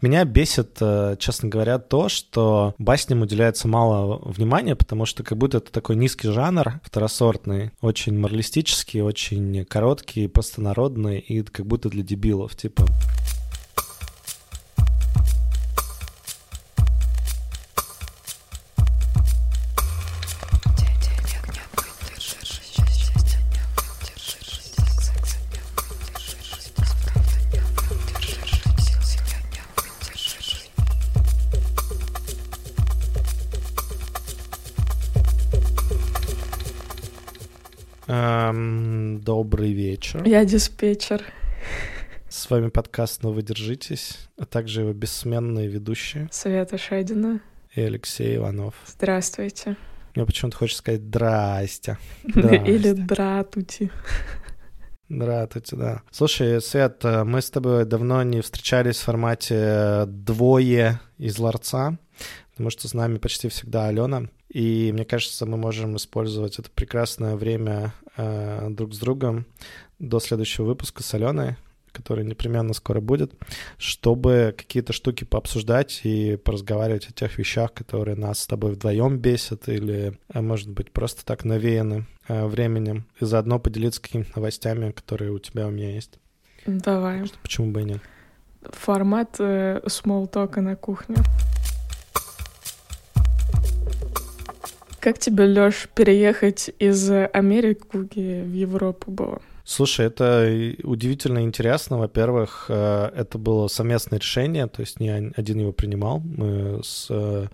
Меня бесит, э, честно говоря, то, что басням уделяется мало внимания, потому что как будто это такой низкий жанр, второсортный, очень моралистический, очень короткий, простонародный и как будто для дебилов, типа... Я диспетчер. С вами подкаст «Но вы держитесь», а также его бессменные ведущие Света Шедина и Алексей Иванов. Здравствуйте. Мне почему-то хочется сказать «здрасте». Или «дратути». Здравствуйте, да. Слушай, Свет, мы с тобой давно не встречались в формате двое из ларца, потому что с нами почти всегда Алена. И мне кажется, мы можем использовать это прекрасное время э, друг с другом до следующего выпуска с Аленой, который непременно скоро будет, чтобы какие-то штуки пообсуждать и поразговаривать о тех вещах, которые нас с тобой вдвоем бесят или, а может быть, просто так навеяны э, временем, и заодно поделиться какими-то новостями, которые у тебя у меня есть. Давай. Что, почему бы и нет? Формат э, смолтока на кухне. Как тебе, Лёш, переехать из Америки в Европу было? Слушай, это удивительно интересно. Во-первых, э, это было совместное решение, то есть не один его принимал. Мы с э,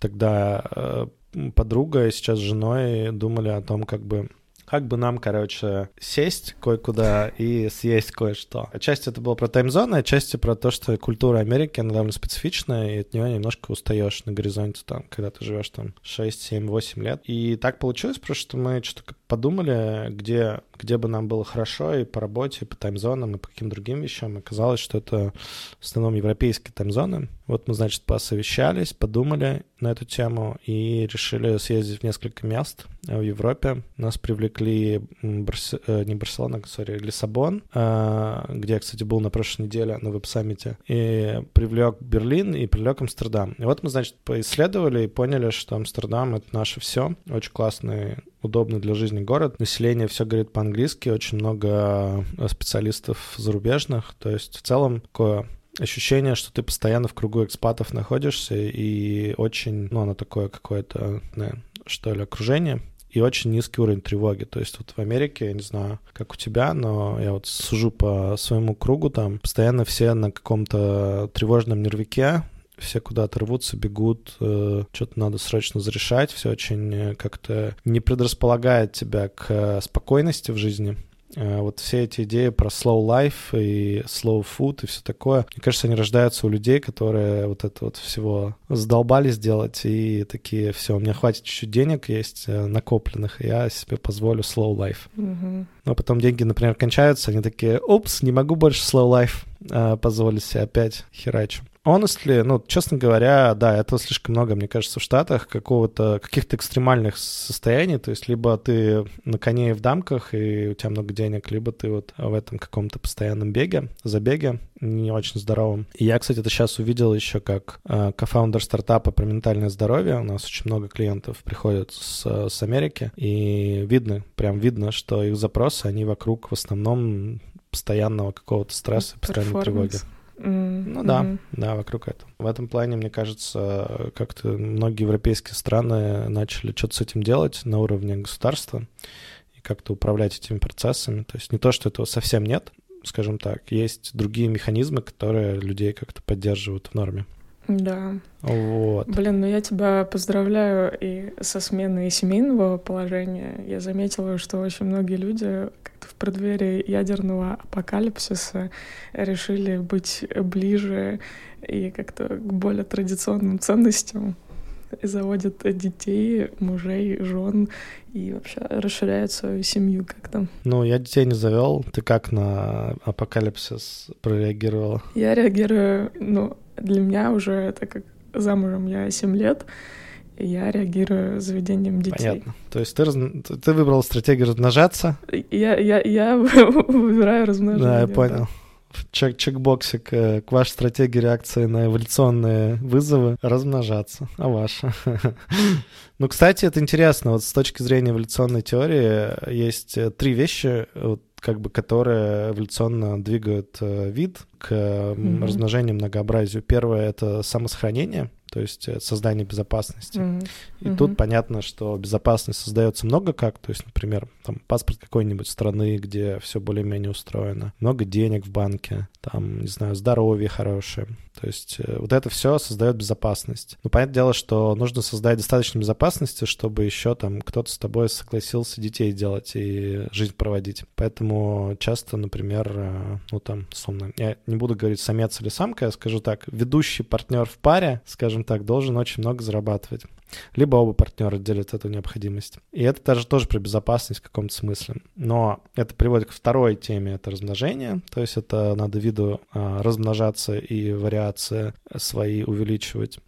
тогда э, подругой, сейчас женой думали о том, как бы как бы нам, короче, сесть кое-куда и съесть кое-что. Отчасти это было про таймзоны, отчасти про то, что культура Америки, она довольно специфичная, и от нее немножко устаешь на горизонте, там, когда ты живешь там 6, 7, 8 лет. И так получилось, просто что мы что-то подумали, где, где бы нам было хорошо и по работе, и по таймзонам, и по каким другим вещам. Оказалось, что это в основном европейские таймзоны. Вот мы, значит, посовещались, подумали на эту тему и решили съездить в несколько мест в Европе. Нас привлекли Барс... Э, не Барселона, сори, Лиссабон, э, где я, кстати, был на прошлой неделе на веб-саммите, и привлек Берлин и привлек Амстердам. И вот мы, значит, поисследовали и поняли, что Амстердам — это наше все. Очень классный удобный для жизни город. Население все говорит по-английски, очень много э, специалистов зарубежных. То есть в целом такое ощущение, что ты постоянно в кругу экспатов находишься, и очень, ну, оно такое какое-то, не, что ли, окружение, и очень низкий уровень тревоги. То есть вот в Америке, я не знаю, как у тебя, но я вот сужу по своему кругу, там постоянно все на каком-то тревожном нервике, все куда-то рвутся, бегут, э, что-то надо срочно зарешать, все очень э, как-то не предрасполагает тебя к э, спокойности в жизни. Вот все эти идеи про slow life и slow food и все такое, мне кажется, они рождаются у людей, которые вот это вот всего задолбались делать и такие, все, у меня хватит чуть-чуть денег есть накопленных, и я себе позволю slow life. Mm-hmm. Но потом деньги, например, кончаются, они такие, упс, не могу больше slow life э, позволить себе опять херачу honestly, ну, честно говоря, да, это слишком много, мне кажется, в Штатах какого-то, каких-то экстремальных состояний, то есть либо ты на коне и в дамках, и у тебя много денег, либо ты вот в этом каком-то постоянном беге, забеге, не очень здоровом. И я, кстати, это сейчас увидел еще как э, кофаундер стартапа про ментальное здоровье. У нас очень много клиентов приходят с, с Америки, и видно, прям видно, что их запросы, они вокруг в основном постоянного какого-то стресса, постоянной тревоги. Mm-hmm. Ну да, да, вокруг этого. В этом плане, мне кажется, как-то многие европейские страны начали что-то с этим делать на уровне государства и как-то управлять этими процессами. То есть не то, что этого совсем нет, скажем так, есть другие механизмы, которые людей как-то поддерживают в норме. Да. Вот. Блин, ну я тебя поздравляю и со сменой семейного положения. Я заметила, что очень многие люди как-то в преддверии ядерного апокалипсиса решили быть ближе и как-то к более традиционным ценностям заводят детей, мужей, жен и вообще расширяют свою семью как-то. Ну, я детей не завел. Ты как на апокалипсис прореагировала? Я реагирую, ну, для меня уже это как замужем я 7 лет, и я реагирую заведением детей. Понятно. То есть ты, раз... ты выбрал стратегию размножаться? Я, я, я выбираю размножение. Да, я понял. чек чекбоксик э, к вашей стратегии реакции на эволюционные вызовы размножаться. А ваша? Ну, кстати, это интересно. Вот с точки зрения эволюционной теории есть э, три вещи, вот, как бы, которые эволюционно двигают э, вид к mm-hmm. размножению, многообразию. Первое — это самосохранение — то есть э, создание безопасности. Mm-hmm. И mm-hmm. тут понятно, что безопасность создается много как, то есть, например, там паспорт какой-нибудь страны, где все более-менее устроено, много денег в банке, там, не знаю, здоровье хорошее. То есть э, вот это все создает безопасность. Но понятное дело, что нужно создать достаточно безопасности, чтобы еще там кто-то с тобой согласился детей делать и жизнь проводить. Поэтому часто, например, э, ну там, словно, я не буду говорить самец или самка, я скажу так, ведущий партнер в паре, скажем скажем так, должен очень много зарабатывать. Либо оба партнера делят эту необходимость. И это даже тоже про безопасность в каком-то смысле. Но это приводит к второй теме, это размножение. То есть это надо виду а, размножаться и вариации свои увеличивать.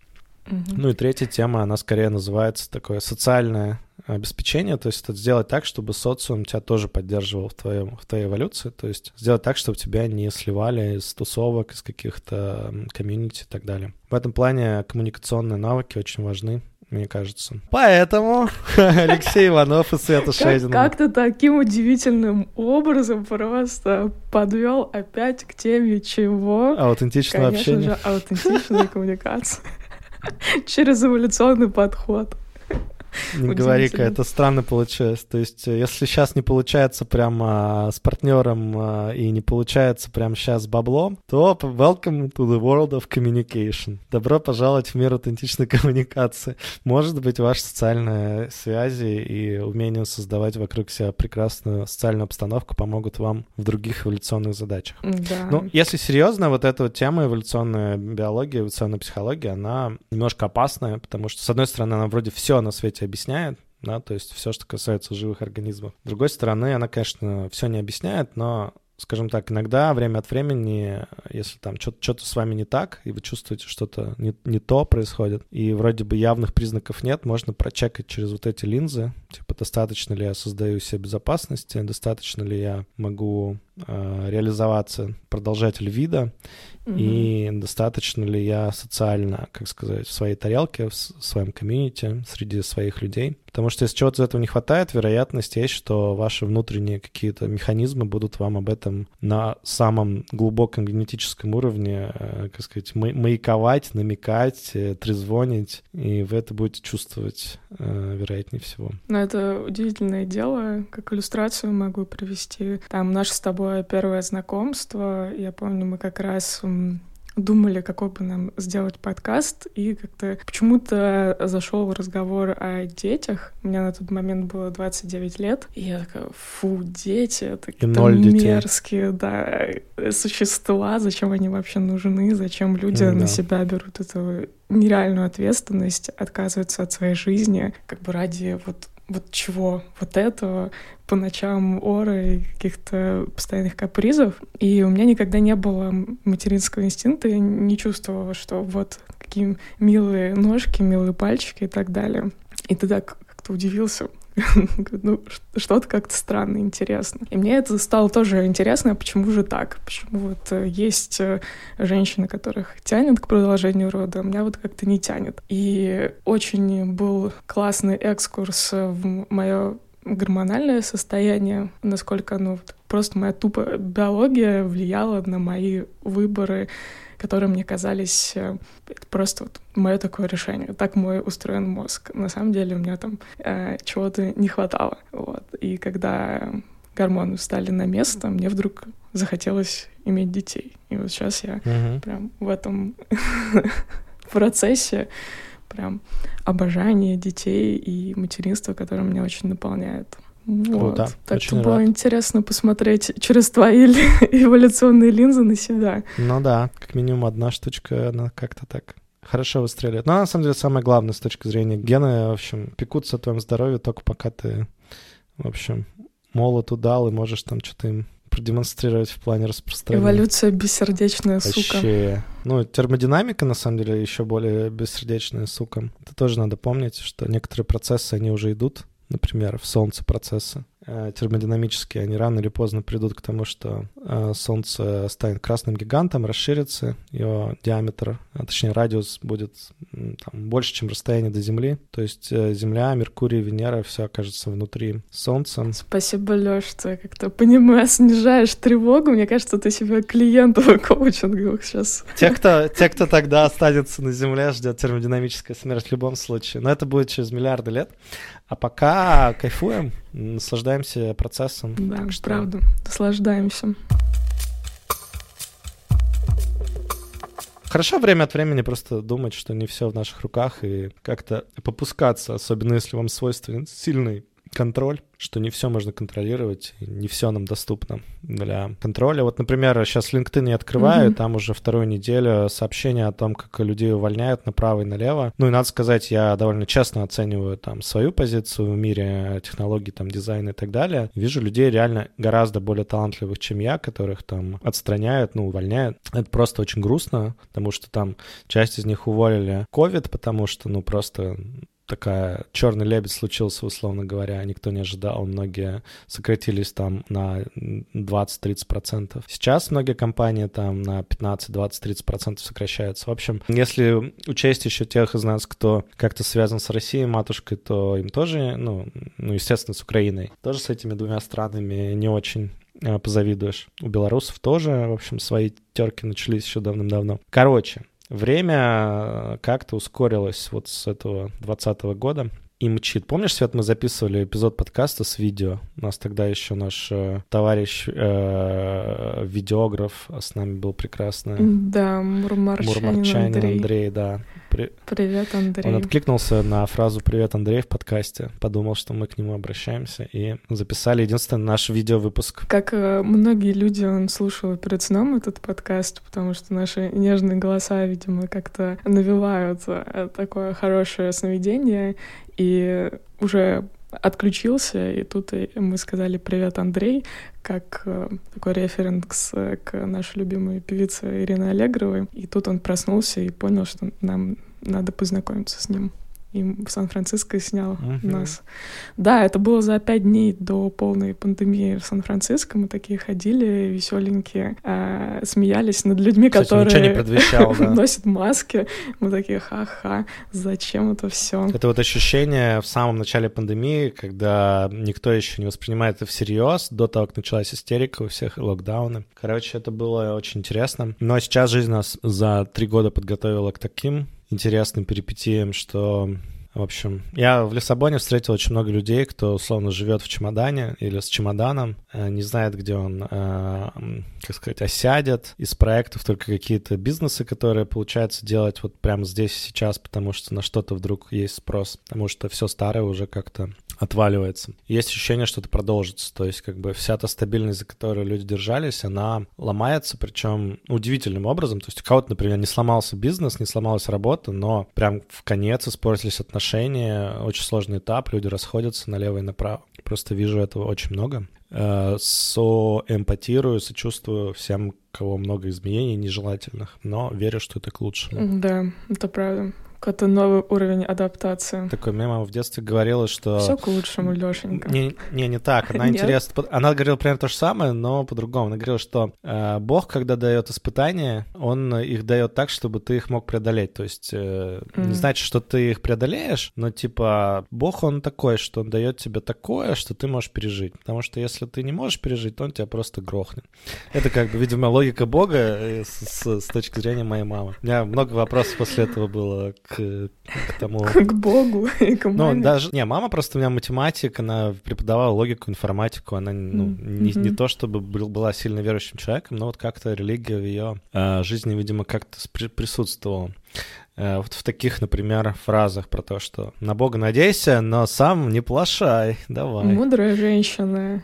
Угу. Ну и третья тема, она скорее называется такое социальное обеспечение, то есть это сделать так, чтобы социум тебя тоже поддерживал в, твоем, в твоей эволюции, то есть сделать так, чтобы тебя не сливали из тусовок, из каких-то комьюнити и так далее. В этом плане коммуникационные навыки очень важны, мне кажется. Поэтому Алексей Иванов и Света Шейдин. Как ты таким удивительным образом просто подвел опять к теме чего? Аутентичного общения. Конечно же, аутентичная коммуникация через эволюционный подход. Не говори-ка, это странно получилось. То есть, э, если сейчас не получается прямо с партнером а, и не получается прямо сейчас с баблом, то welcome to the world of communication. Добро пожаловать в мир аутентичной коммуникации. Может быть, ваши социальные связи и умение создавать вокруг себя прекрасную социальную обстановку помогут вам в других эволюционных задачах. Да. Ну, если серьезно, вот эта вот тема эволюционная биология, эволюционная психология, она немножко опасная, потому что, с одной стороны, она вроде все на свете объясняет, да, то есть все, что касается живых организмов. С другой стороны, она, конечно, все не объясняет, но скажем так, иногда время от времени, если там что-то с вами не так, и вы чувствуете, что-то не, не то происходит, и вроде бы явных признаков нет, можно прочекать через вот эти линзы, типа, достаточно ли я создаю себе безопасности, достаточно ли я могу э, реализоваться продолжатель вида, и достаточно ли я социально, как сказать, в своей тарелке, в своем комьюнити, среди своих людей. Потому что если чего-то из этого не хватает, вероятность есть, что ваши внутренние какие-то механизмы будут вам об этом на самом глубоком генетическом уровне, э, как сказать, маяковать, намекать, э, трезвонить, и вы это будете чувствовать, э, вероятнее всего. Но это удивительное дело, как иллюстрацию могу привести. Там наше с тобой первое знакомство, я помню, мы как раз думали, какой бы нам сделать подкаст, и как-то почему-то зашел разговор о детях. У меня на тот момент было 29 лет, и я такая, фу, дети, это какие-то мерзкие, да, существа, зачем они вообще нужны, зачем люди на да. себя берут эту нереальную ответственность, отказываются от своей жизни, как бы ради вот вот чего? Вот этого по ночам оры и каких-то постоянных капризов. И у меня никогда не было материнского инстинкта, я не чувствовала, что вот какие милые ножки, милые пальчики и так далее. И так как-то удивился, ну, что-то как-то странно, интересно. И мне это стало тоже интересно, а почему же так? Почему вот э, есть э, женщины, которых тянет к продолжению рода, а меня вот как-то не тянет. И очень был классный экскурс в мое гормональное состояние, насколько оно вот, просто моя тупая биология влияла на мои выборы которые мне казались э, просто вот мое такое решение. Так мой устроен мозг. На самом деле у меня там э, чего-то не хватало. Вот. И когда гормоны встали на место, мне вдруг захотелось иметь детей. И вот сейчас я uh-huh. прям в этом процессе прям обожание детей и материнство, которое меня очень наполняет. Вот. Круто. Так Очень что рад. было интересно посмотреть через твои эволюционные линзы на себя. Ну да, как минимум одна штучка, она как-то так хорошо выстреливает. Но на самом деле самое главное с точки зрения гены, в общем, пекутся о твоем здоровье только пока ты, в общем, молод удал и можешь там что-то им продемонстрировать в плане распространения. Эволюция бессердечная Вообще. сука. Ну, термодинамика, на самом деле, еще более бессердечная сука. Это тоже надо помнить, что некоторые процессы, они уже идут например, в Солнце процессы. э, термодинамические, они рано или поздно придут к тому, что э, Солнце станет красным гигантом, расширится, его диаметр, а точнее радиус будет там, больше, чем расстояние до Земли. То есть э, Земля, Меркурий, Венера, все окажется внутри Солнца. Спасибо, Лёш, ты как-то понимаешь, снижаешь тревогу. Мне кажется, ты себя клиентов коучинга сейчас. Те, кто, те, кто тогда останется на Земле, ждет термодинамическая смерть в любом случае. Но это будет через миллиарды лет. А пока кайфуем, наслаждаемся процессом. Да, так что... правда, наслаждаемся. Хорошо время от времени просто думать, что не все в наших руках и как-то попускаться, особенно если вам свойственен сильный контроль, что не все можно контролировать, не все нам доступно для контроля. Вот, например, сейчас LinkedIn я открываю, mm-hmm. там уже вторую неделю сообщения о том, как людей увольняют направо и налево. Ну и надо сказать, я довольно честно оцениваю там свою позицию в мире технологий, там дизайна и так далее. Вижу людей реально гораздо более талантливых, чем я, которых там отстраняют, ну, увольняют. Это просто очень грустно, потому что там часть из них уволили COVID, потому что, ну, просто такая черный лебедь случился, условно говоря, никто не ожидал, многие сократились там на 20-30%. Сейчас многие компании там на 15, 20, 30% сокращаются. В общем, если учесть еще тех из нас, кто как-то связан с Россией, матушкой, то им тоже, ну, ну естественно, с Украиной, тоже с этими двумя странами не очень э, позавидуешь. У белорусов тоже, в общем, свои терки начались еще давным-давно. Короче, Время э, как-то ускорилось вот с этого 2020 года и мчит. Помнишь, Свет, мы записывали эпизод подкаста с видео? У нас тогда еще наш э, товарищ э, видеограф с нами был прекрасный. Да, Мурмарчанин, Мурмарчанин Андрей. Андрей, да. При... Привет, Андрей. Он откликнулся на фразу «Привет, Андрей» в подкасте, подумал, что мы к нему обращаемся, и записали единственный наш видеовыпуск. Как э, многие люди, он слушал перед сном этот подкаст, потому что наши нежные голоса, видимо, как-то навевают э, такое хорошее сновидение, и уже отключился, и тут мы сказали «Привет, Андрей», как э, такой референс к нашей любимой певице Ирине Аллегровой. И тут он проснулся и понял, что нам надо познакомиться с ним и в Сан-Франциско снял uh-huh. нас. Да, это было за пять дней до полной пандемии в Сан-Франциско. Мы такие ходили веселенькие, э, смеялись над людьми, Кстати, которые носят маски. Мы такие, ха-ха, зачем это все? Это вот ощущение в самом начале пандемии, когда никто еще не воспринимает это всерьез, до того, как началась истерика у всех локдауны. Короче, это было очень интересно. Но сейчас жизнь нас за три года подготовила к таким интересным перипетиям, что в общем, я в Лиссабоне встретил очень много людей, кто условно живет в чемодане или с чемоданом, э, не знает, где он, э, как сказать, осядет. Из проектов только какие-то бизнесы, которые получается делать вот прямо здесь и сейчас, потому что на что-то вдруг есть спрос, потому что все старое уже как-то отваливается. Есть ощущение, что это продолжится. То есть как бы вся та стабильность, за которую люди держались, она ломается, причем удивительным образом. То есть у кого-то, например, не сломался бизнес, не сломалась работа, но прям в конец испортились отношения, очень сложный этап, люди расходятся налево и направо. Просто вижу этого очень много. Э, соэмпатирую, сочувствую всем, кого много изменений нежелательных, но верю, что это к лучшему. Да, это правда какой-то новый уровень адаптации. Такой мне мама в детстве говорила, что... Все к лучшему, Лешенька. Не, не, не так. Она интересно... Она говорила примерно то же самое, но по-другому. Она говорила, что э, Бог, когда дает испытания, он их дает так, чтобы ты их мог преодолеть. То есть э, mm. не значит, что ты их преодолеешь, но типа Бог, он такой, что он дает тебе такое, что ты можешь пережить. Потому что если ты не можешь пережить, то он тебя просто грохнет. Это как бы, видимо, логика Бога э, с, с, с точки зрения моей мамы. У меня много вопросов после этого было к к, к тому... К Богу и к маме. Ну, даже... Не, мама просто у меня математик, она преподавала логику, информатику, она ну, mm-hmm. не, не то чтобы был, была сильно верующим человеком, но вот как-то религия в ее э, жизни, видимо, как-то присутствовала э, вот в таких, например, фразах про то, что на Бога надейся, но сам не плашай, давай. Мудрая женщина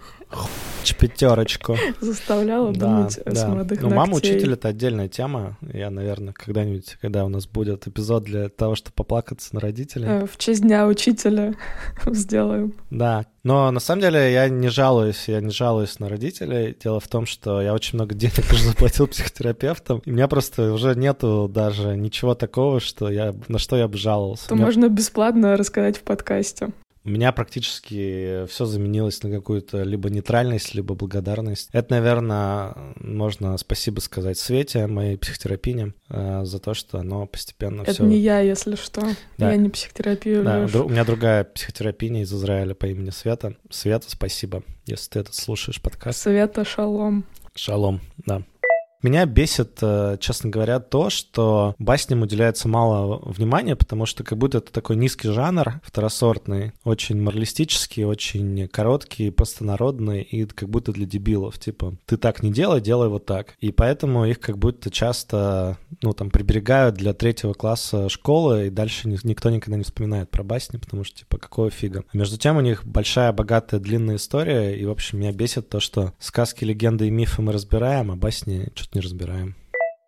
пятерочку. Заставляла да, думать да. с молодых Ну, мама учитель — это отдельная тема. Я, наверное, когда-нибудь, когда у нас будет эпизод для того, чтобы поплакаться на родителей. Э, в честь дня учителя сделаем. Да. Но на самом деле я не жалуюсь, я не жалуюсь на родителей. Дело в том, что я очень много денег уже заплатил психотерапевтам. И у меня просто уже нету даже ничего такого, что я, на что я бы жаловался. То меня... можно бесплатно рассказать в подкасте. У меня практически все заменилось на какую-то либо нейтральность, либо благодарность. Это, наверное, можно спасибо сказать Свете, моей психотерапине, э, за то, что оно постепенно Это все... не я, если что. Да. Я не психотерапию, да, У меня другая психотерапия из Израиля по имени Света. Света, спасибо, если ты это слушаешь подкаст. Света, шалом. Шалом, да. Меня бесит, э, честно говоря, то, что басням уделяется мало внимания, потому что как будто это такой низкий жанр, второсортный, очень моралистический, очень короткий, простонародный и как будто для дебилов. Типа, ты так не делай, делай вот так. И поэтому их как будто часто, ну, там, приберегают для третьего класса школы, и дальше никто никогда не вспоминает про басни, потому что, типа, какого фига. А между тем у них большая, богатая, длинная история, и, в общем, меня бесит то, что сказки, легенды и мифы мы разбираем, а басни что не разбираем.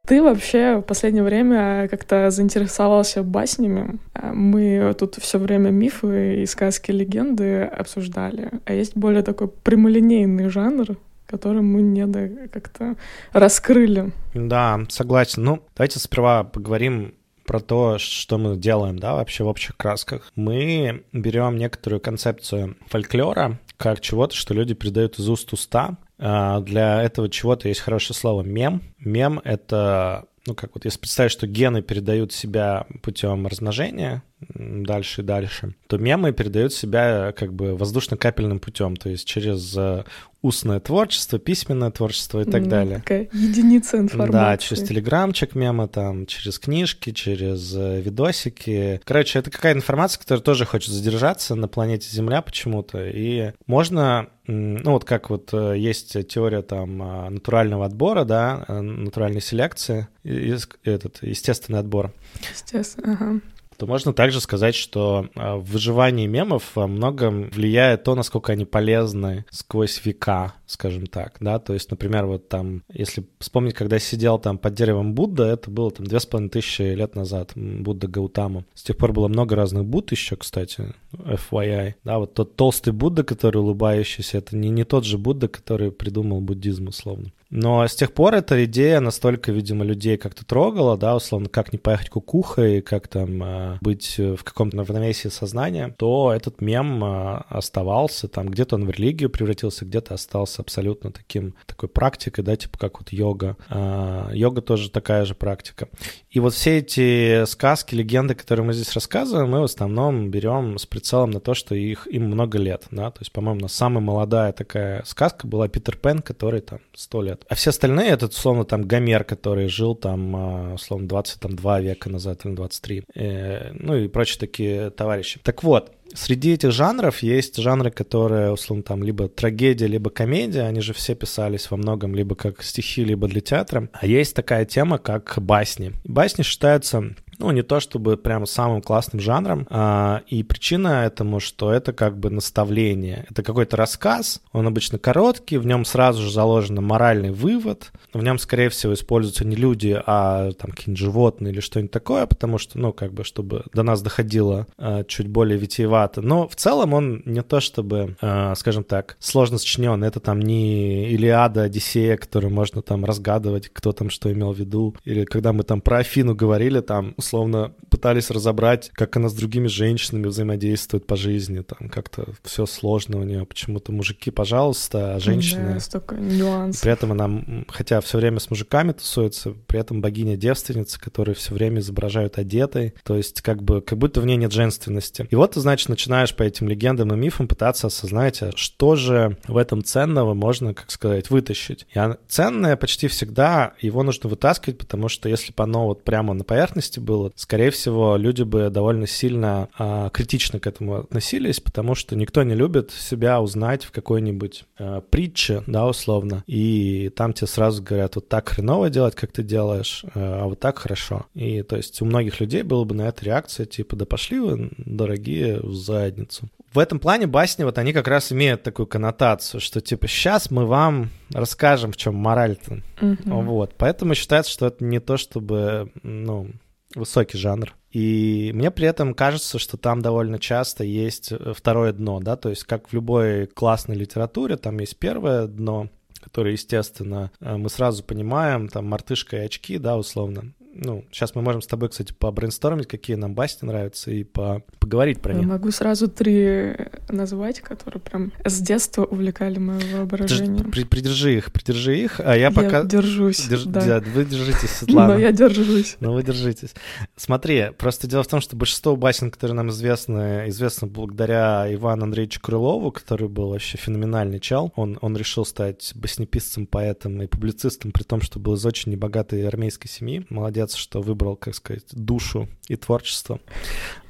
Ты вообще в последнее время как-то заинтересовался баснями. Мы тут все время мифы и сказки, легенды обсуждали. А есть более такой прямолинейный жанр, который мы не как-то раскрыли. Да, согласен. Ну, давайте сперва поговорим про то, что мы делаем, да, вообще в общих красках. Мы берем некоторую концепцию фольклора, как чего-то, что люди передают из уст уста, для этого чего-то есть хорошее слово мем. Мем — это, ну как вот, если представить, что гены передают себя путем размножения, дальше и дальше, то мемы передают себя как бы воздушно-капельным путем, то есть через э, устное творчество, письменное творчество и так mm, далее. Такая единица информации. Да, через телеграмчик мемы, там, через книжки, через э, видосики. Короче, это какая информация, которая тоже хочет задержаться на планете Земля почему-то. И можно, ну вот как вот э, есть теория там натурального отбора, да, натуральной селекции, этот естественный отбор. Естественно, ага то можно также сказать, что а, выживание мемов во многом влияет то, насколько они полезны сквозь века, скажем так, да, то есть, например, вот там, если вспомнить, когда сидел там под деревом Будда, это было там две с половиной тысячи лет назад, Будда Гаутама. С тех пор было много разных Будд еще, кстати, FYI, да, вот тот толстый Будда, который улыбающийся, это не, не тот же Будда, который придумал буддизм, условно. Но с тех пор эта идея настолько, видимо, людей как-то трогала, да, условно, как не поехать кукухой, как там э, быть в каком-то равновесии сознания, то этот мем э, оставался, там где-то он в религию превратился, где-то остался абсолютно таким, такой практикой, да, типа как вот йога. Э, йога тоже такая же практика. И вот все эти сказки, легенды, которые мы здесь рассказываем, мы в основном берем с прицелом на то, что их им много лет, да, то есть, по-моему, самая молодая такая сказка была Питер Пен, который там сто лет а все остальные, это, условно, там, Гомер, который жил там, а, условно, 22 века назад или 23, э, ну и прочие такие товарищи. Так вот, Среди этих жанров есть жанры, которые, условно, там либо трагедия, либо комедия, они же все писались во многом либо как стихи, либо для театра. А есть такая тема, как басни. Басни считаются ну, не то чтобы прям самым классным жанром, а, и причина этому, что это как бы наставление. Это какой-то рассказ, он обычно короткий, в нем сразу же заложен моральный вывод, в нем, скорее всего, используются не люди, а там какие-нибудь животные или что-нибудь такое, потому что, ну, как бы, чтобы до нас доходило а, чуть более витиевато. Но в целом он не то чтобы, а, скажем так, сложно сочинен. Это там не Илиада, Одиссея, которую можно там разгадывать, кто там что имел в виду. Или когда мы там про Афину говорили, там, условно пытались разобрать, как она с другими женщинами взаимодействует по жизни, там как-то все сложно у нее, почему-то мужики, пожалуйста, а женщины... Да, столько нюансов. При этом она, хотя все время с мужиками тусуется, при этом богиня-девственница, которую все время изображают одетой, то есть как бы, как будто в ней нет женственности. И вот ты, значит, начинаешь по этим легендам и мифам пытаться осознать, а что же в этом ценного можно, как сказать, вытащить. И ценное почти всегда его нужно вытаскивать, потому что если бы оно вот прямо на поверхности было, было, скорее всего, люди бы довольно сильно а, критично к этому относились, потому что никто не любит себя узнать в какой-нибудь а, притче, да, условно, и там тебе сразу говорят, вот так хреново делать, как ты делаешь, а, а вот так хорошо. И то есть у многих людей было бы на это реакция, типа, да пошли вы, дорогие, в задницу. В этом плане басни, вот они как раз имеют такую коннотацию, что типа сейчас мы вам расскажем, в чем мораль-то. Mm-hmm. Вот. Поэтому считается, что это не то, чтобы, ну, высокий жанр. И мне при этом кажется, что там довольно часто есть э, второе дно, да, то есть как в любой классной литературе, там есть первое дно, которое, естественно, э, мы сразу понимаем, там, мартышка и очки, да, условно. Ну, сейчас мы можем с тобой, кстати, побрейнстормить, какие нам басни нравятся, и по... поговорить про них. Я могу сразу три назвать, которые прям с детства увлекали мое воображение. При, придержи их, придержи их, а я, я пока... держусь, Держ... да. да. Вы держитесь, Светлана. Но я держусь. Но вы держитесь. Смотри, просто дело в том, что большинство басен, которые нам известны, известно благодаря Ивану Андреевичу Крылову, который был вообще феноменальный чел. Он, он решил стать баснеписцем, поэтом и публицистом, при том, что был из очень небогатой армейской семьи. Молодец, что выбрал, как сказать, душу и творчество.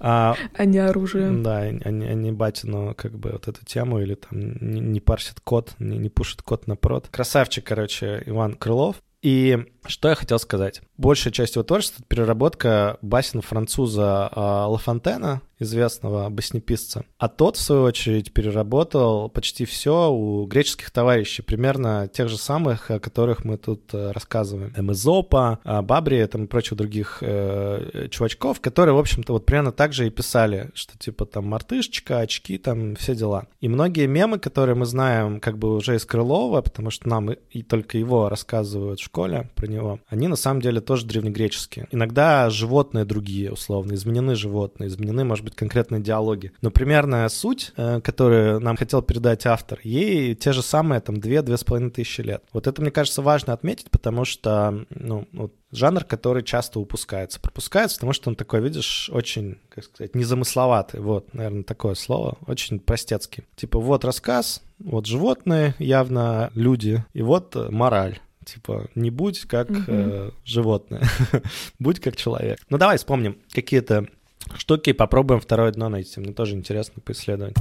А, а не оружие. Да, а не, а не батину, как бы, вот эту тему, или там не, не парсит код, не, не пушит код на прод. Красавчик, короче, Иван Крылов. И что я хотел сказать? Большая часть его творчества — это переработка басен француза а, Ла Фонтена, известного баснеписца. А тот, в свою очередь, переработал почти все у греческих товарищей, примерно тех же самых, о которых мы тут э, рассказываем. Эмезопа, Бабри там, и прочих других э, чувачков, которые, в общем-то, вот примерно так же и писали, что типа там мартышечка, очки, там все дела. И многие мемы, которые мы знаем как бы уже из Крылова, потому что нам и, и только его рассказывают в школе про него, они на самом деле тоже древнегреческие. Иногда животные другие, условно, изменены животные, изменены, может быть, конкретные диалоги. Но примерная суть, э, которую нам хотел передать автор, ей те же самые там две-две с половиной тысячи лет. Вот это, мне кажется, важно отметить, потому что, ну, вот жанр, который часто упускается. Пропускается, потому что он такой, видишь, очень, как сказать, незамысловатый. Вот, наверное, такое слово, очень простецкий. Типа, вот рассказ, вот животные, явно люди, и вот мораль. Типа, не будь как угу. э, животное, будь как человек. Ну давай вспомним какие-то штуки, попробуем второе дно найти. Мне тоже интересно поисследовать.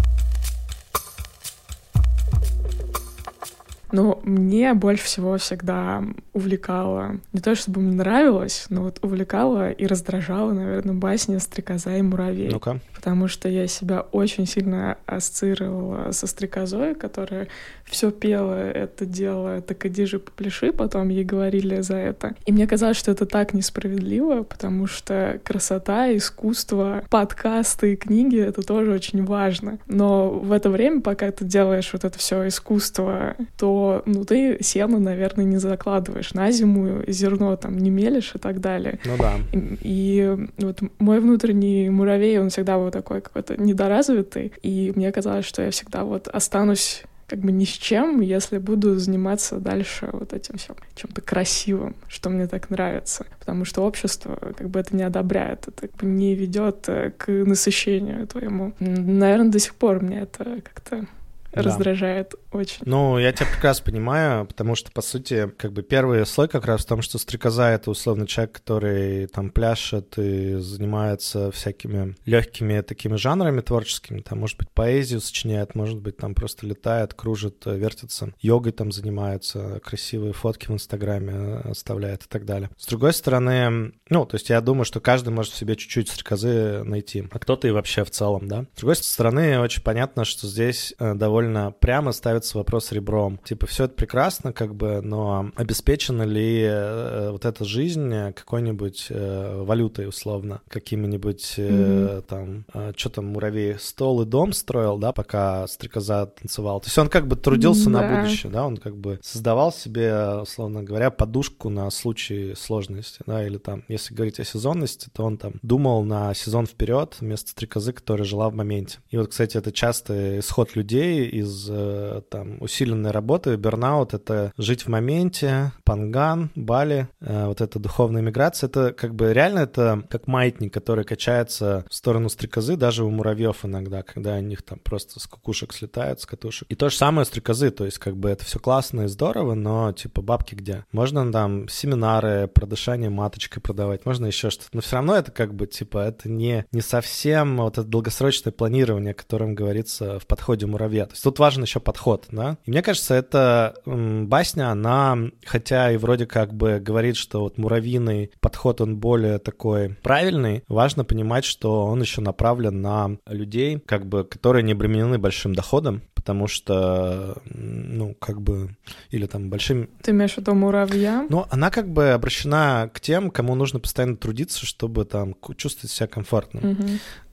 Но мне больше всего всегда увлекало, не то чтобы мне нравилось, но вот увлекало и раздражало, наверное, басня «Стрекоза и муравей». Ну-ка. Потому что я себя очень сильно ассоциировала со стрекозой, которая все пела это дело «Так иди же попляши», потом ей говорили за это. И мне казалось, что это так несправедливо, потому что красота, искусство, подкасты и книги — это тоже очень важно. Но в это время, пока ты делаешь вот это все искусство, то ну, ты сено, наверное, не закладываешь на зиму, зерно там не мелешь и так далее. Ну да. И, и вот мой внутренний муравей, он всегда был такой какой-то недоразвитый, и мне казалось, что я всегда вот останусь как бы ни с чем, если буду заниматься дальше вот этим всем чем-то красивым, что мне так нравится. Потому что общество как бы это не одобряет, это как бы не ведет э, к насыщению твоему. Наверное, до сих пор мне это как-то да. раздражает очень. Ну, я тебя прекрасно понимаю, потому что, по сути, как бы первый слой как раз в том, что стрекоза — это условно человек, который там пляшет и занимается всякими легкими такими жанрами творческими, там, может быть, поэзию сочиняет, может быть, там просто летает, кружит, вертится, йогой там занимается, красивые фотки в Инстаграме оставляет и так далее. С другой стороны, ну, то есть я думаю, что каждый может в себе чуть-чуть стрекозы найти, а кто-то и вообще в целом, да. С другой стороны, очень понятно, что здесь э, довольно прямо ставит ставится вопрос ребром. Типа, все это прекрасно, как бы, но обеспечена ли э, вот эта жизнь какой-нибудь э, валютой, условно, какими-нибудь э, mm-hmm. там, э, что там, муравей, стол и дом строил, да, пока стрекоза танцевал. То есть он как бы трудился mm-hmm. на будущее, да, он как бы создавал себе, условно говоря, подушку на случай сложности, да, или там, если говорить о сезонности, то он там думал на сезон вперед вместо стрекозы, которая жила в моменте. И вот, кстати, это часто исход людей из э, там усиленной работы. Бернаут — это жить в моменте, панган, Бали, э, вот эта духовная миграция. Это как бы реально это как маятник, который качается в сторону стрекозы, даже у муравьев иногда, когда у них там просто с кукушек слетают, с катушек. И то же самое стрекозы, то есть как бы это все классно и здорово, но типа бабки где? Можно там семинары про дышание маточкой продавать, можно еще что-то, но все равно это как бы типа это не, не совсем вот это долгосрочное планирование, о котором говорится в подходе муравья. То есть тут важен еще подход подход, да. И мне кажется, эта басня, она, хотя и вроде как бы говорит, что вот муравьиный подход, он более такой правильный, важно понимать, что он еще направлен на людей, как бы, которые не обременены большим доходом, потому что, ну, как бы, или там большим... Ты имеешь в виду муравья? Ну, она как бы обращена к тем, кому нужно постоянно трудиться, чтобы там чувствовать себя комфортно. Угу.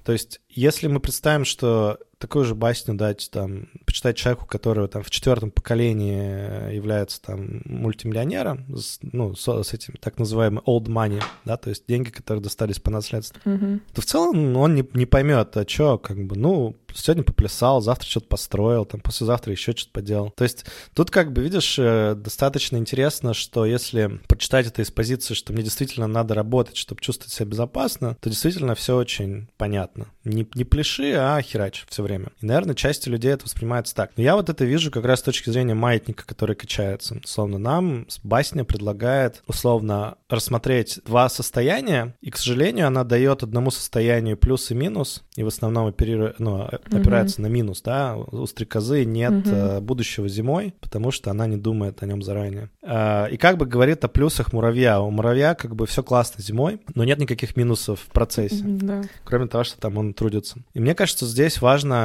То есть, если мы представим, что такую же басню дать, там, почитать человеку, который там в четвертом поколении является там мультимиллионером, с, ну, с, с этим так называемым old money, да, то есть деньги, которые достались по наследству, Мгм. то в целом он не, не поймет, а что, как бы, ну, сегодня поплясал, завтра что-то построил, там, послезавтра еще что-то поделал. То есть тут, как бы, видишь, э, достаточно интересно, что если прочитать это из позиции, что мне действительно надо работать, чтобы чувствовать себя безопасно, то действительно все очень понятно. Не, не пляши, а херач все время. И, наверное, части людей это воспринимается так. Но я вот это вижу как раз с точки зрения маятника, который качается. Условно, нам басня предлагает, условно, рассмотреть два состояния, и, к сожалению, она дает одному состоянию плюс и минус, и в основном оперирует, ну, опирается на минус, да, у стрекозы нет э, будущего зимой, потому что она не думает о нем заранее. Э, И как бы говорит о плюсах муравья. У муравья как бы все классно зимой, но нет никаких минусов в процессе Да. кроме того, что там он трудится. И мне кажется, здесь важно,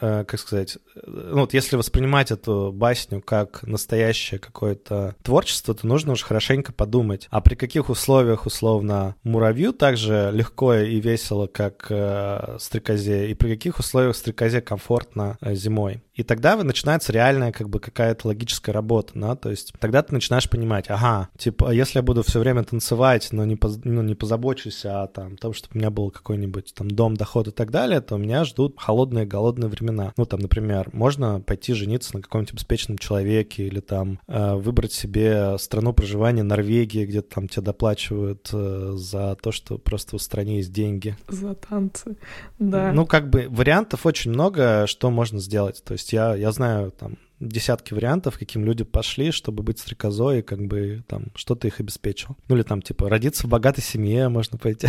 э, как сказать, ну вот если воспринимать эту басню как настоящее какое-то творчество, то нужно уж хорошенько подумать, а при каких условиях, условно, муравью так же легко и весело, как э, стрекозе, и при каких условиях стрекозе комфортно э, зимой. И тогда начинается реальная как бы какая-то логическая работа, да, то есть тогда ты начинаешь понимать, ага, типа, если я буду все время танцевать, но не, поз- ну, не позабочусь о там, том, чтобы у меня был какой-нибудь там дом, доход и так далее, то меня ждут холодные, голодные времена. Ну, там, например, можно пойти жениться на каком-нибудь обеспеченном человеке или там э, выбрать себе страну проживания Норвегии, где там тебе доплачивают э, за то, что просто в стране есть деньги. За танцы. Да. Ну, как бы вариантов очень много, что можно сделать. То есть я, я знаю там десятки вариантов, каким люди пошли, чтобы быть стрекозой, и как бы там что-то их обеспечил. Ну или там типа родиться в богатой семье можно пойти.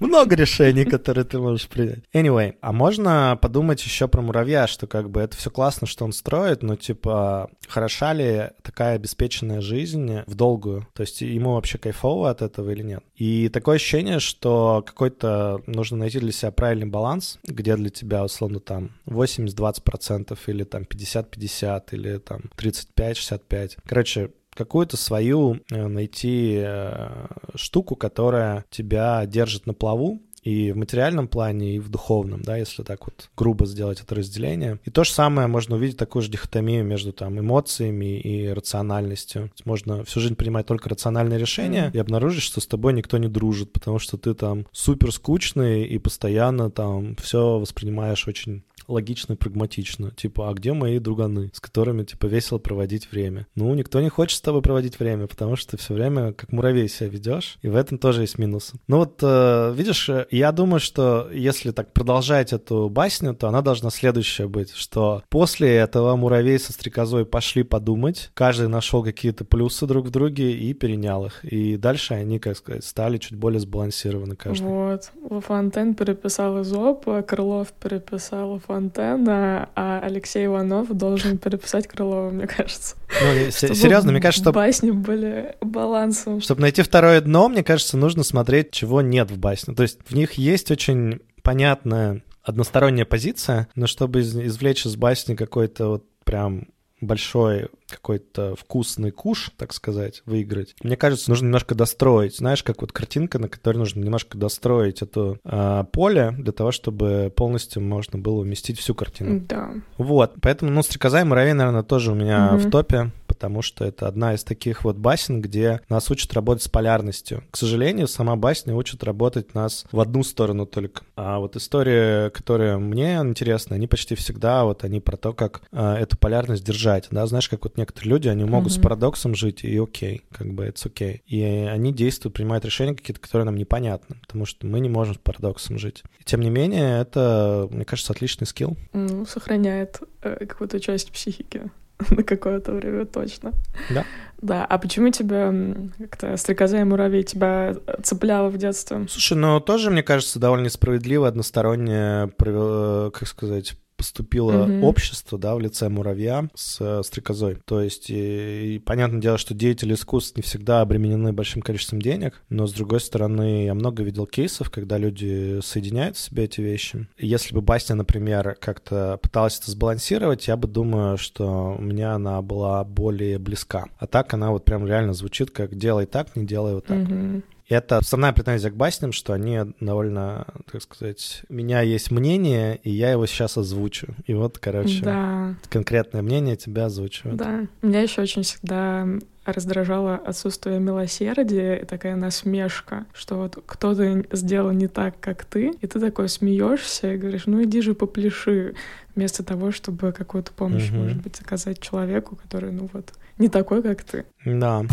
Много решений, которые ты можешь принять. Anyway, а можно подумать еще про муравья, что как бы это все классно, что он строит, но типа хороша ли такая обеспеченная жизнь в долгую? То есть ему вообще кайфово от этого или нет? И такое ощущение, что какой-то нужно найти для себя правильный баланс, где для тебя условно там 80-20% или там 50-50 или там 35-65. Короче, какую-то свою э, найти э, штуку, которая тебя держит на плаву, и в материальном плане, и в духовном, да, если так вот грубо сделать это разделение. И то же самое можно увидеть такую же дихотомию между там эмоциями и рациональностью. Можно всю жизнь принимать только рациональные решения и обнаружить, что с тобой никто не дружит, потому что ты там супер скучный и постоянно там все воспринимаешь очень логично и прагматично. Типа, а где мои друганы, с которыми, типа, весело проводить время? Ну, никто не хочет с тобой проводить время, потому что ты все время как муравей себя ведешь, и в этом тоже есть минусы. Ну вот, э, видишь, э, я думаю, что если так продолжать эту басню, то она должна следующая быть, что после этого муравей со стрекозой пошли подумать, каждый нашел какие-то плюсы друг в друге и перенял их. И дальше они, как сказать, стали чуть более сбалансированы каждый. Вот. Фонтен переписал Изопа, Крылов переписал Фонтена, а Алексей Иванов должен переписать Крылова, мне кажется. Ну, серьезно, мне кажется, что басни были балансом. Чтобы найти второе дно, мне кажется, нужно смотреть, чего нет в басне. То есть в них есть очень понятная односторонняя позиция, но чтобы из- извлечь из басни какой-то вот прям большой какой-то вкусный куш, так сказать, выиграть. Мне кажется, нужно немножко достроить. Знаешь, как вот картинка, на которой нужно немножко достроить это а, поле для того, чтобы полностью можно было уместить всю картину. Да. Вот, поэтому, ну, «Стрекоза и муравей», наверное, тоже у меня Мгм. в топе, потому что это одна из таких вот басен, где нас учат работать с полярностью. К сожалению, сама басня учит работать нас в одну сторону только. А вот истории, которые мне интересны, они почти всегда вот они про то, как а, эту полярность держать, да, знаешь, как вот некоторые люди, они могут с Мгм. парадоксом жить, и окей, как бы это окей. И они действуют, принимают решения какие-то, которые нам непонятны, потому что мы не можем с парадоксом жить. И тем не менее, это, мне кажется, отличный скилл. Ну, сохраняет э, какую-то часть психики на какое-то время точно. Да. Да, а почему тебя как-то стрекоза и муравей тебя э, цепляло в детстве? Слушай, ну тоже, мне кажется, довольно несправедливо односторонне, провел- э, как сказать, поступило Мгм. общество, да, в лице муравья с э, стрекозой. То есть, и, и понятное дело, что деятели искусств не всегда обременены большим количеством денег, но, с другой стороны, я много видел кейсов, когда люди соединяют в себе эти вещи. Если бы басня, например, как-то пыталась это сбалансировать, я бы думаю, что у меня она была более близка. А так она вот прям реально звучит как «делай так, не делай вот так». Мгм. Это основная претензия к басням, что они довольно, так сказать, у меня есть мнение, и я его сейчас озвучу. И вот, короче, да. конкретное мнение тебя озвучивают. Да, меня еще очень всегда раздражало отсутствие милосердия и такая насмешка, что вот кто-то сделал не так, как ты, и ты такой смеешься и говоришь, ну иди же попляши, вместо того, чтобы какую-то помощь, угу. может быть, оказать человеку, который, ну вот, не такой, как ты. Да.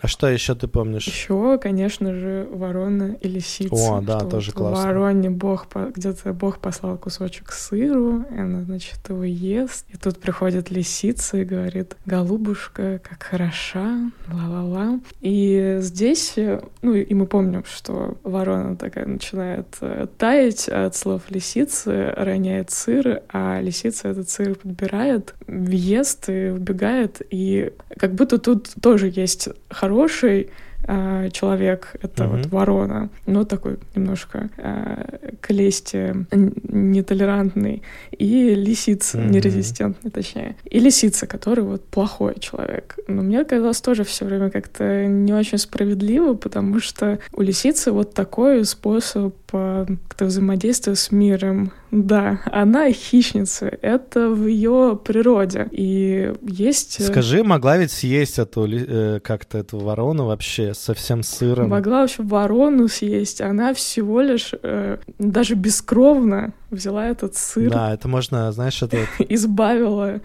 А что еще ты помнишь? Еще, конечно же, ворона и лисица. О, да, тоже вот классно. Вороне бог где-то бог послал кусочек сыру, и она, значит, его ест. И тут приходит лисица и говорит, голубушка, как хороша, ла-ла-ла. И здесь, ну, и мы помним, что ворона такая начинает э, таять от слов лисицы, роняет сыр, а лисица этот сыр подбирает, ест и убегает. И как будто тут тоже есть хороший э, человек, это mm-hmm. вот ворона, но такой немножко э, к лести нетолерантный, и лисица, mm-hmm. нерезистентный, точнее. И лисица, который вот плохой человек. Но мне казалось тоже все время как-то не очень справедливо, потому что у лисицы вот такой способ э, как-то взаимодействия с миром. Да, она хищница, это в ее природе. И есть... Э, Скажи, могла ведь съесть эту, э, как-то эту ворону вообще совсем сыром? Могла вообще ворону съесть, она всего лишь э, даже бескровно взяла этот сыр. Да, это можно, знаешь, это... Избавила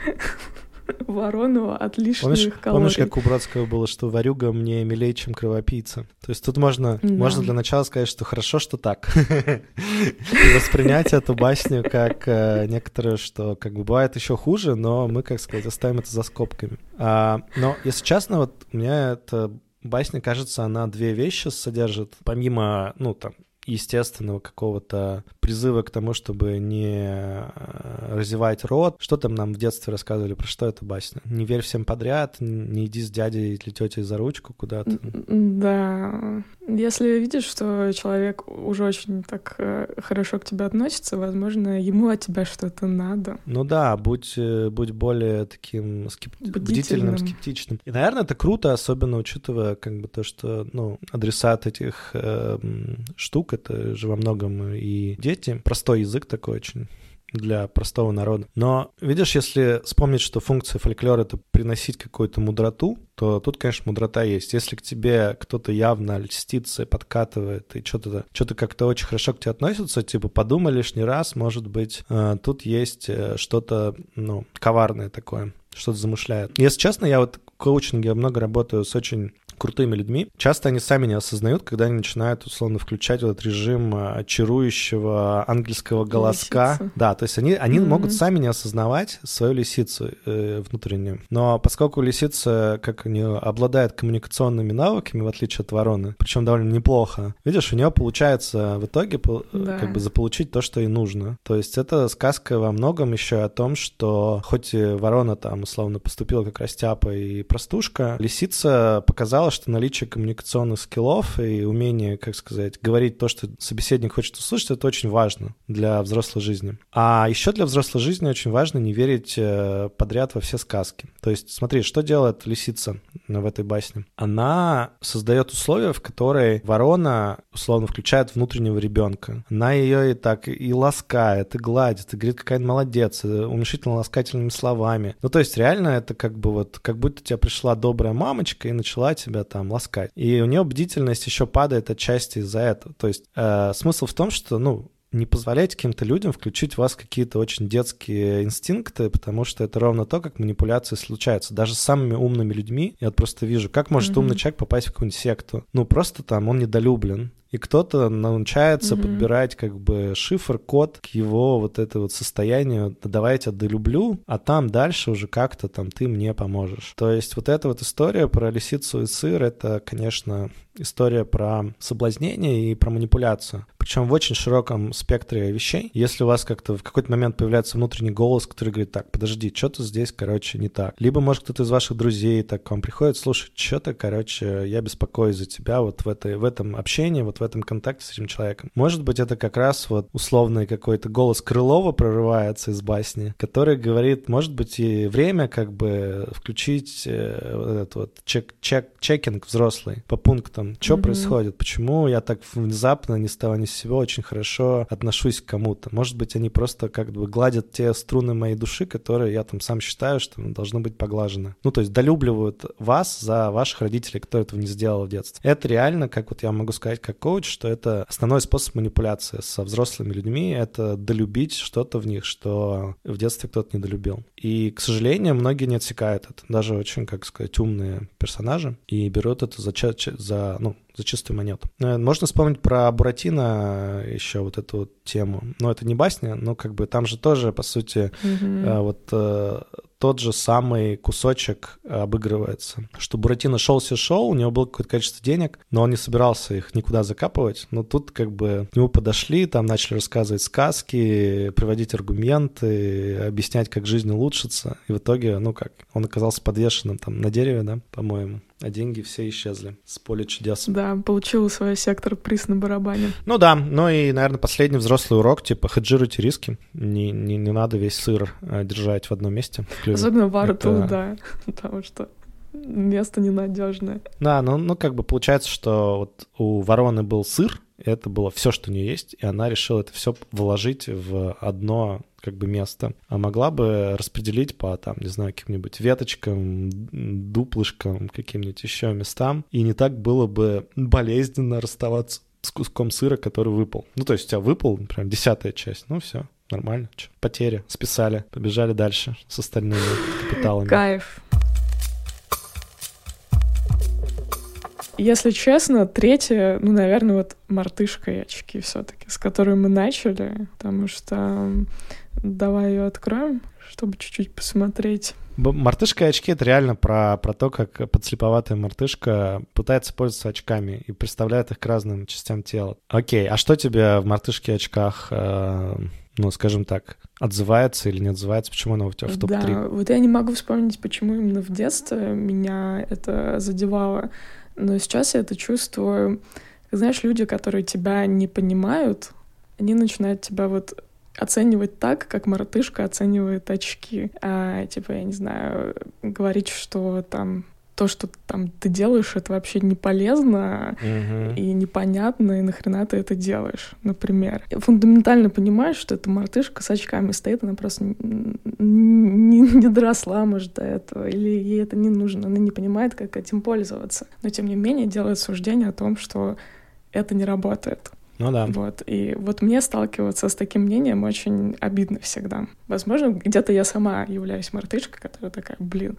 ворону от лишних помнишь, калорий. Помнишь, как у Бродского было, что варюга мне милее, чем кровопийца? То есть тут можно, да. можно для начала сказать, что хорошо, что так. И воспринять эту басню как э, некоторые, что как бы бывает еще хуже, но мы, как сказать, оставим это за скобками. А, но, если честно, вот у меня эта басня, кажется, она две вещи содержит. Помимо, ну, там, естественного какого-то призыва к тому, чтобы не э, развивать род. Что там нам в детстве рассказывали, про что это басня? Не верь всем подряд, не иди с дядей или тетей за ручку куда-то. Да. Если видишь, что человек уже очень так э, хорошо к тебе относится, возможно, ему от тебя что-то надо. Ну да, будь, э, будь более таким скеп... бдительным. бдительным, скептичным. И, наверное, это круто, особенно учитывая как бы то, что, ну, адресат этих э, штук — это же во многом и дети. Простой язык такой очень для простого народа. Но, видишь, если вспомнить, что функция фольклора — это приносить какую-то мудроту, то тут, конечно, мудрота есть. Если к тебе кто-то явно льстится, подкатывает, и что-то что как-то очень хорошо к тебе относится, типа, подумай лишний раз, может быть, э, тут есть э, что-то, ну, коварное такое что-то замышляет. Если честно, я вот в коучинге много работаю с очень крутыми людьми, часто они сами не осознают, когда они начинают условно включать вот этот режим а, чарующего ангельского голоска. Лисица. Да, то есть они, они mm-hmm. могут сами не осознавать свою лисицу э, внутреннюю. Но поскольку лисица, как они обладает коммуникационными навыками, в отличие от вороны, причем довольно неплохо, видишь, у нее получается в итоге да. как бы заполучить то, что ей нужно. То есть это сказка во многом еще о том, что хоть ворона там условно поступила как растяпа и простушка, лисица показала, что наличие коммуникационных скиллов и умение, как сказать, говорить то, что собеседник хочет услышать, это очень важно для взрослой жизни. А еще для взрослой жизни очень важно не верить э, подряд во все сказки. То есть, смотри, что делает лисица в этой басне? Она создает условия, в которые ворона, условно, включает внутреннего ребенка. Она ее и так и ласкает, и гладит, и говорит, какая она молодец, уменьшительно-ласкательными словами. Ну, то есть, реально это как бы вот, как будто тебе пришла добрая мамочка и начала тебя тебя там ласкать. И у нее бдительность еще падает отчасти из-за этого. То есть э, смысл в том, что, ну, не позволяйте каким-то людям включить в вас какие-то очень детские инстинкты, потому что это ровно то, как манипуляции случаются. Даже с самыми умными людьми я просто вижу, как может mm-hmm. умный человек попасть в какую-нибудь секту. Ну, просто там он недолюблен и кто-то научается mm-hmm. подбирать как бы шифр, код к его вот это вот состоянию, давай я тебя долюблю, а там дальше уже как-то там ты мне поможешь. То есть вот эта вот история про лисицу и сыр, это, конечно, история про соблазнение и про манипуляцию. причем в очень широком спектре вещей. Если у вас как-то в какой-то момент появляется внутренний голос, который говорит, так, подожди, что-то здесь, короче, не так. Либо, может, кто-то из ваших друзей так к вам приходит, слушай, что-то, короче, я беспокоюсь за тебя вот в, этой, в этом общении, вот в этом контакте с этим человеком. Может быть, это как раз вот условный какой-то голос Крылова прорывается из басни, который говорит, может быть, и время как бы включить э, вот этот вот чек, чек, чекинг взрослый по пунктам, что mm-hmm. происходит, почему я так внезапно ни с того ни с сего очень хорошо отношусь к кому-то. Может быть, они просто как бы гладят те струны моей души, которые я там сам считаю, что должны быть поглажены. Ну, то есть долюбливают вас за ваших родителей, кто этого не сделал в детстве. Это реально, как вот я могу сказать как коуч, что это основной способ манипуляции со взрослыми людьми, это долюбить что-то в них, что в детстве кто-то недолюбил. И, к сожалению, многие не отсекают это. Даже очень, как сказать, умные персонажи и берут это за, за ну, за чистую монету. Э, можно вспомнить про Буратино еще вот эту вот тему. Но это не басня, но как бы там же тоже, по сути, mm-hmm. вот э, тот же самый кусочек обыгрывается. Что Буратино шел все шоу, у него было какое-то количество денег, но он не собирался их никуда закапывать. Но тут как бы к нему подошли, там начали рассказывать сказки, приводить аргументы, объяснять, как жизнь улучшится. И в итоге, ну как, он оказался подвешенным там на дереве, да, по-моему а деньги все исчезли с поля чудес. Да, получил свой сектор приз на барабане. Ну да, ну и, наверное, последний взрослый урок, типа, хеджируйте риски, не, не, не надо весь сыр э, держать в одном месте. Особенно в Арту, Это... да, потому что место ненадежное. Да, ну, ну как бы получается, что вот у вороны был сыр, это было все, что у нее есть, и она решила это все вложить в одно как бы место, а могла бы распределить по там, не знаю, каким-нибудь веточкам, дуплышкам, каким-нибудь еще местам, и не так было бы болезненно расставаться с куском сыра, который выпал. Ну, то есть у тебя выпал, прям десятая часть, ну все, нормально. Че, потери, списали, побежали дальше с остальными капиталами. Кайф. Если честно, третье, ну, наверное, вот мартышка и очки все таки с которой мы начали, потому что давай ее откроем, чтобы чуть-чуть посмотреть. Мартышка и очки — это реально про, про то, как подслеповатая мартышка пытается пользоваться очками и представляет их к разным частям тела. Окей, а что тебе в мартышке и очках, э, ну, скажем так, отзывается или не отзывается? Почему она у тебя в топ-3? Да, вот я не могу вспомнить, почему именно в детстве меня это задевало. Но сейчас я это чувствую. Знаешь, люди, которые тебя не понимают, они начинают тебя вот оценивать так, как мартышка оценивает очки. А, типа, я не знаю, говорить, что там то, что там ты делаешь, это вообще не полезно uh-huh. и непонятно, и нахрена ты это делаешь, например. Я фундаментально понимаешь, что эта мартышка с очками стоит, она просто не, не, не доросла, может, до этого, или ей это не нужно, она не понимает, как этим пользоваться. Но, тем не менее, делает суждение о том, что это не работает. Ну да. Вот. И вот мне сталкиваться с таким мнением очень обидно всегда. Возможно, где-то я сама являюсь мартышкой, которая такая, блин,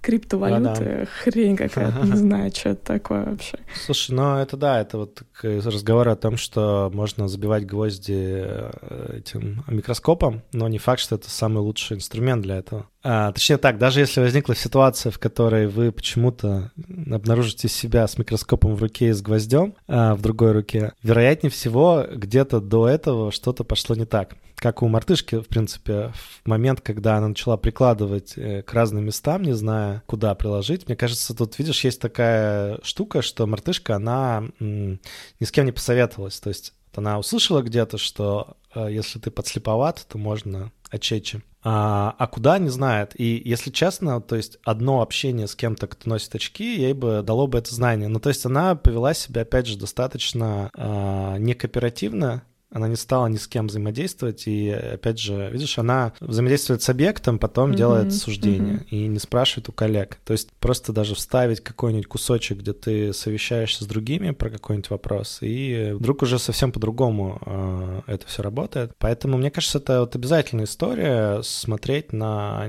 криптовалюты, да, да. хрень какая-то, не знаю, что это такое вообще. Слушай, ну это да, это вот разговор о том, что можно забивать гвозди э, этим микроскопом, но не факт, что это самый лучший инструмент для этого. А, точнее так, даже если возникла ситуация, в которой вы почему-то обнаружите себя с микроскопом в руке и с гвоздем а, в другой руке, вероятнее всего где-то до этого что-то пошло не так как у мартышки, в принципе, в момент, когда она начала прикладывать э, к разным местам, не зная, куда приложить, мне кажется, тут, видишь, есть такая штука, что мартышка, она ни с кем не посоветовалась. То есть она услышала где-то, что э, если ты подслеповат, то можно очечи. А, а куда, не знает. И если честно, то есть одно общение с кем-то, кто носит очки, ей бы дало бы это знание. Ну, то есть она повела себя, опять же, достаточно а, некооперативно, она не стала ни с кем взаимодействовать, и, опять же, видишь, она взаимодействует с объектом, потом mm-hmm. делает суждение mm-hmm. и не спрашивает у коллег. То есть просто даже вставить какой-нибудь кусочек, где ты совещаешься с другими про какой-нибудь вопрос, и вдруг уже совсем по-другому э, это все работает. Поэтому, мне кажется, это вот обязательная история смотреть на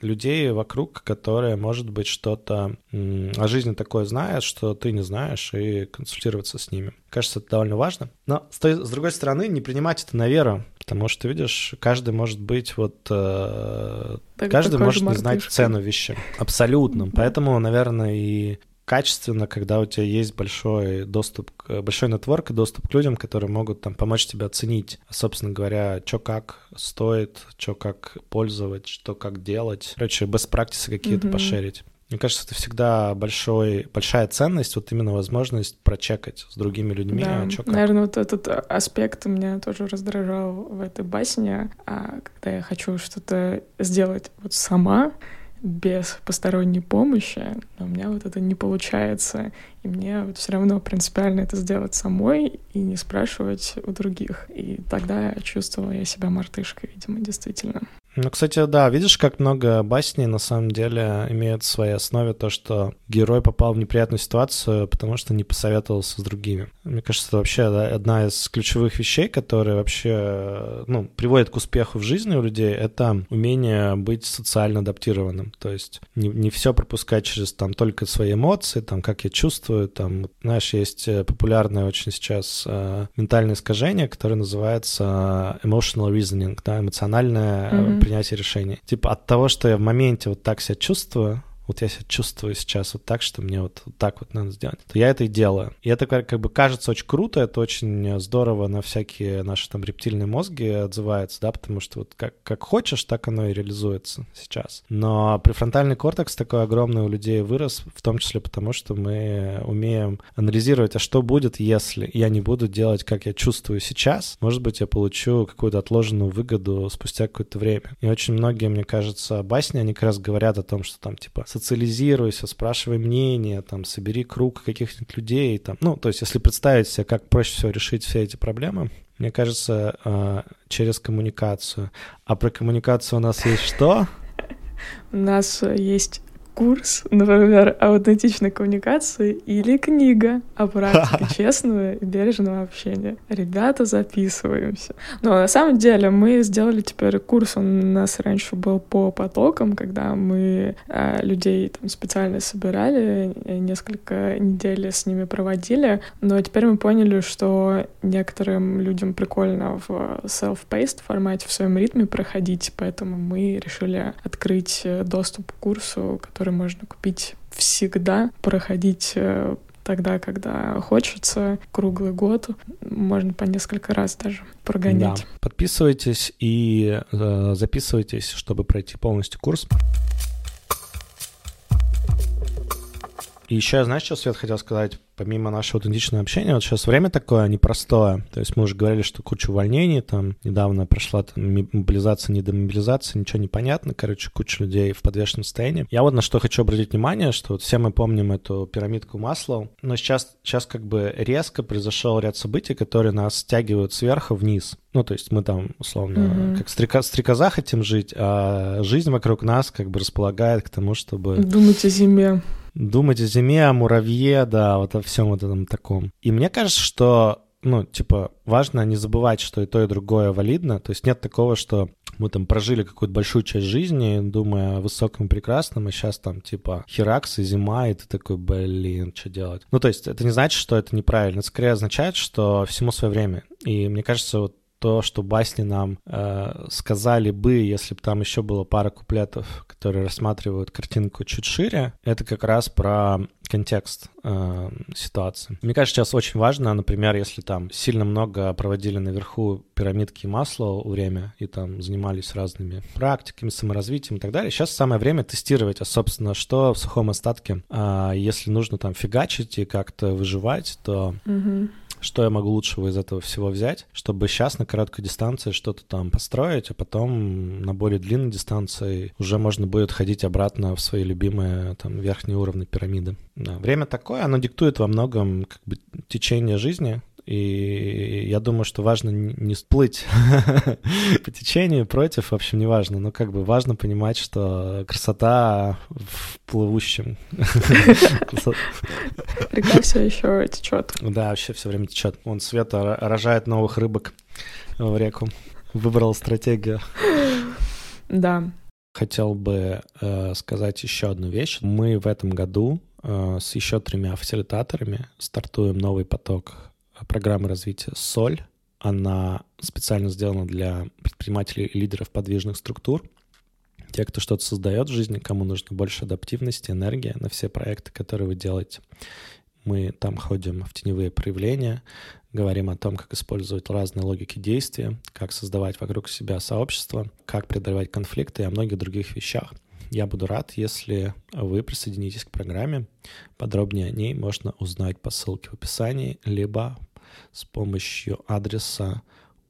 людей вокруг, которые, может быть, что-то о жизни такое знают, что ты не знаешь, и консультироваться с ними. Кажется, это довольно важно. Но с, той, с другой стороны, не принимать это на веру, потому что, видишь, каждый может быть вот... Э, каждый может не знать цену вещи. Абсолютно. Поэтому, наверное, и качественно, когда у тебя есть большой доступ, большой нетворк и доступ к людям, которые могут там помочь тебе оценить, собственно говоря, что как стоит, что как пользовать, что как делать. Короче, best practices какие-то mm-hmm. пошерить. Мне кажется, это всегда большой, большая ценность, вот именно возможность прочекать с другими людьми. Да, а чё, наверное, вот этот аспект меня тоже раздражал в этой басне, а когда я хочу что-то сделать вот сама, без посторонней помощи, но у меня вот это не получается. И мне вот все равно принципиально это сделать самой и не спрашивать у других. И тогда я чувствовала я себя мартышкой, видимо, действительно. Ну, кстати, да, видишь, как много басней на самом деле имеют в своей основе то, что герой попал в неприятную ситуацию, потому что не посоветовался с другими. Мне кажется, это вообще да, одна из ключевых вещей, которые вообще ну, приводят к успеху в жизни у людей, это умение быть социально адаптированным. То есть не, не все пропускать через там только свои эмоции, там, как я чувствую, там, знаешь, есть э, популярное очень сейчас э, ментальное искажение, которое называется э, emotional reasoning, да, эмоциональное mm-hmm принятия решений. Типа от того, что я в моменте вот так себя чувствую, вот я себя чувствую сейчас вот так, что мне вот, вот так вот надо сделать, то я это и делаю. И это как, бы кажется очень круто, это очень здорово на всякие наши там рептильные мозги отзывается, да, потому что вот как, как хочешь, так оно и реализуется сейчас. Но префронтальный кортекс такой огромный у людей вырос, в том числе потому, что мы умеем анализировать, а что будет, если я не буду делать, как я чувствую сейчас. Может быть, я получу какую-то отложенную выгоду спустя какое-то время. И очень многие, мне кажется, басни, они как раз говорят о том, что там, типа, социализируйся, спрашивай мнение, там, собери круг каких-нибудь людей, там, ну, то есть если представить себе, как проще всего решить все эти проблемы, мне кажется, а, через коммуникацию. А про коммуникацию у нас есть что? У нас есть курс, например, аутентичной коммуникации или книга о практике честного и бережного общения. Ребята, записываемся. Но на самом деле мы сделали теперь курс, он у нас раньше был по потокам, когда мы э, людей там специально собирали, э, несколько недель с ними проводили, но теперь мы поняли, что некоторым людям прикольно в self-paced формате в своем ритме проходить, поэтому мы решили открыть э, доступ к курсу, который который можно купить всегда, проходить э, тогда, когда хочется, круглый год, можно по несколько раз даже прогонять. Да. Подписывайтесь и э, записывайтесь, чтобы пройти полностью курс. И еще, знаешь, что Свет хотел сказать? Помимо нашего аутентичного общения, вот сейчас время такое непростое. То есть мы уже говорили, что куча увольнений, там недавно прошла там, мобилизация, недомобилизация, ничего не понятно. Короче, куча людей в подвешенном состоянии. Я вот на что хочу обратить внимание, что вот все мы помним эту пирамидку масла, но сейчас, сейчас как бы резко произошел ряд событий, которые нас стягивают сверху вниз. Ну, то есть мы там, условно, mm-hmm. как стрека, стрекоза хотим жить, а жизнь вокруг нас как бы располагает к тому, чтобы... Думать о зиме думать о зиме, о муравье, да, вот о всем вот этом таком. И мне кажется, что ну, типа, важно не забывать, что и то, и другое валидно. То есть нет такого, что мы там прожили какую-то большую часть жизни, думая о высоком и прекрасном, и сейчас там, типа, херакс и зима, и ты такой, блин, что делать? Ну, то есть это не значит, что это неправильно. Это скорее означает, что всему свое время. И мне кажется, вот то, что басни нам э, сказали бы, если бы там еще было пара куплетов, которые рассматривают картинку чуть шире, это как раз про контекст э, ситуации. Мне кажется, сейчас очень важно, например, если там сильно много проводили наверху пирамидки масла время и там занимались разными практиками, саморазвитием и так далее, сейчас самое время тестировать, а, собственно, что в сухом остатке. А если нужно там фигачить и как-то выживать, то... Mm-hmm что я могу лучшего из этого всего взять, чтобы сейчас на короткой дистанции что-то там построить, а потом на более длинной дистанции уже можно будет ходить обратно в свои любимые там верхние уровни пирамиды. Да. Время такое, оно диктует во многом как бы течение жизни, и я думаю, что важно не сплыть по течению против, в общем, не важно. Но как бы важно понимать, что красота в плывущем. Река все еще течет. Да, вообще все время течет. Он Света рожает новых рыбок в реку. Выбрал стратегию. Да. Хотел бы э, сказать еще одну вещь. Мы в этом году э, с еще тремя фасилитаторами стартуем новый поток программы развития «Соль». Она специально сделана для предпринимателей и лидеров подвижных структур. те, кто что-то создает в жизни, кому нужно больше адаптивности, энергии на все проекты, которые вы делаете. Мы там ходим в теневые проявления, говорим о том, как использовать разные логики действия, как создавать вокруг себя сообщество, как преодолевать конфликты и о многих других вещах. Я буду рад, если вы присоединитесь к программе. Подробнее о ней можно узнать по ссылке в описании, либо с помощью адреса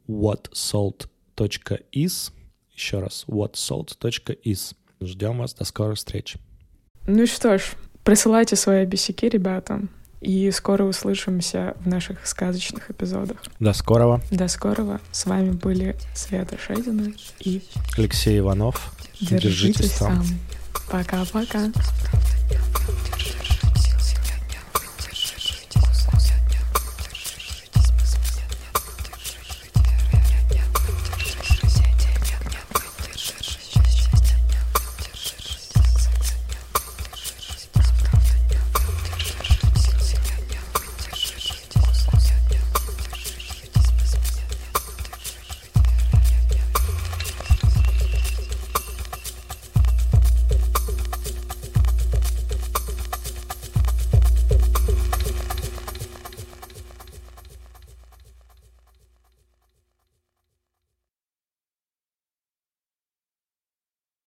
whatsalt.is. Еще раз, whatsalt.is. Ждем вас, до скорых встреч. Ну что ж, присылайте свои бесики, ребята, и скоро услышимся в наших сказочных эпизодах. До скорого. До скорого. С вами были Света Шедина и Алексей Иванов. Держитесь, Держитесь там. Пока-пока. Держитесь,